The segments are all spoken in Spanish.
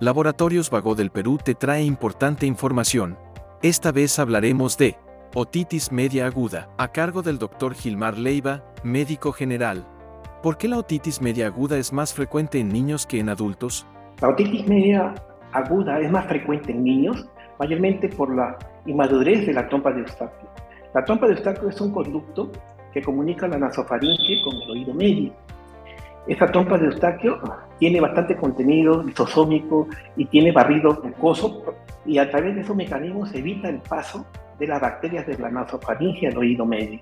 Laboratorios Vago del Perú te trae importante información. Esta vez hablaremos de otitis media aguda, a cargo del Dr. Gilmar Leiva, médico general. ¿Por qué la otitis media aguda es más frecuente en niños que en adultos? La otitis media aguda es más frecuente en niños, mayormente por la inmadurez de la trompa de Eustaquio. La trompa de Eustaquio es un conducto que comunica la nasofaringe con el oído medio. Esta trompa de Eustaquio tiene bastante contenido lisosómico y tiene barrido mucoso y a través de esos mecanismos evita el paso de las bacterias de la nasofaringe al oído medio.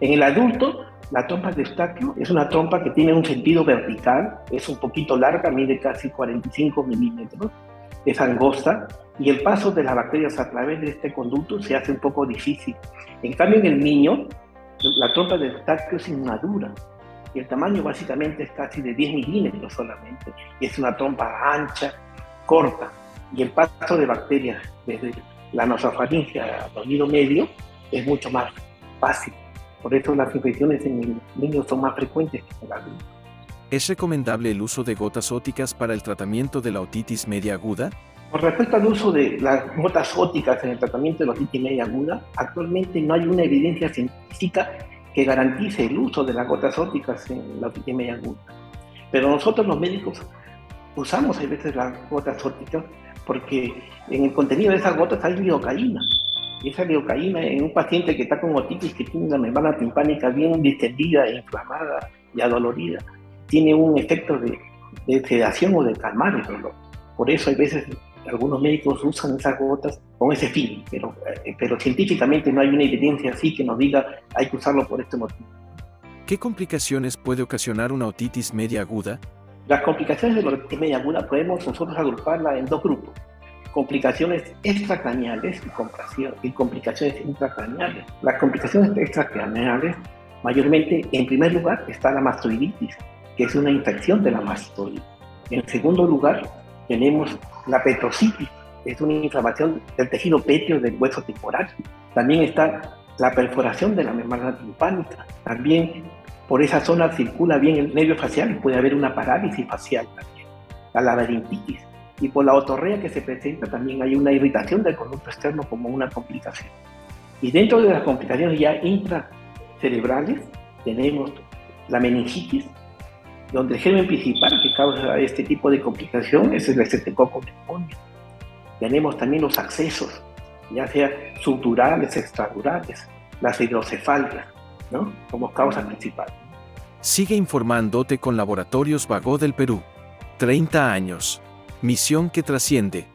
En el adulto, la trompa de Eustaquio es una trompa que tiene un sentido vertical, es un poquito larga, mide casi 45 milímetros, es angosta y el paso de las bacterias a través de este conducto se hace un poco difícil. En cambio, en el niño, la trompa de Eustaquio es inmadura y el tamaño básicamente es casi de 10 milímetros solamente. Y es una trompa ancha, corta y el paso de bacterias desde la nasofaringe al oído medio es mucho más fácil. Por eso las infecciones en el niño son más frecuentes que en el adulto. ¿Es recomendable el uso de gotas óticas para el tratamiento de la otitis media aguda? Con respecto al uso de las gotas óticas en el tratamiento de la otitis media aguda, actualmente no hay una evidencia científica que garantice el uso de las gotas óticas en la otitis media aguda. Pero nosotros los médicos usamos a veces las gotas óticas porque en el contenido de esas gotas hay lidocaína. Y esa lidocaína en un paciente que está con otitis, que tiene una membrana timpánica bien distendida, inflamada y adolorida, tiene un efecto de, de sedación o de calmar el dolor. Por eso hay veces algunos médicos usan esas gotas con ese fin, pero, eh, pero científicamente no hay una evidencia así que nos diga hay que usarlo por este motivo. ¿Qué complicaciones puede ocasionar una otitis media aguda? Las complicaciones de la otitis media aguda podemos nosotros agruparla en dos grupos. Complicaciones extracraneales y, complicaciones intracraneales. Las complicaciones extracraneales, mayormente, en primer lugar, está la mastoiditis, que es una infección de la mastoide. En segundo lugar, tenemos la petrocitis, es una inflamación del tejido pétreo del hueso temporal. También está la perforación de la membrana timpánica. También por esa zona circula bien el nervio facial y puede haber una parálisis facial también. La laberintitis. Y por la otorrea que se presenta también hay una irritación del conducto externo como una complicación. Y dentro de las complicaciones ya intracerebrales tenemos la meningitis, donde el germen principal que causa este tipo de complicación es el pneumoniae. Tenemos también los accesos, ya sea subdurales, extradurales, las hidrocefalias, ¿no? como causa principal. Sigue informándote con Laboratorios Vago del Perú. 30 años. Misión que trasciende.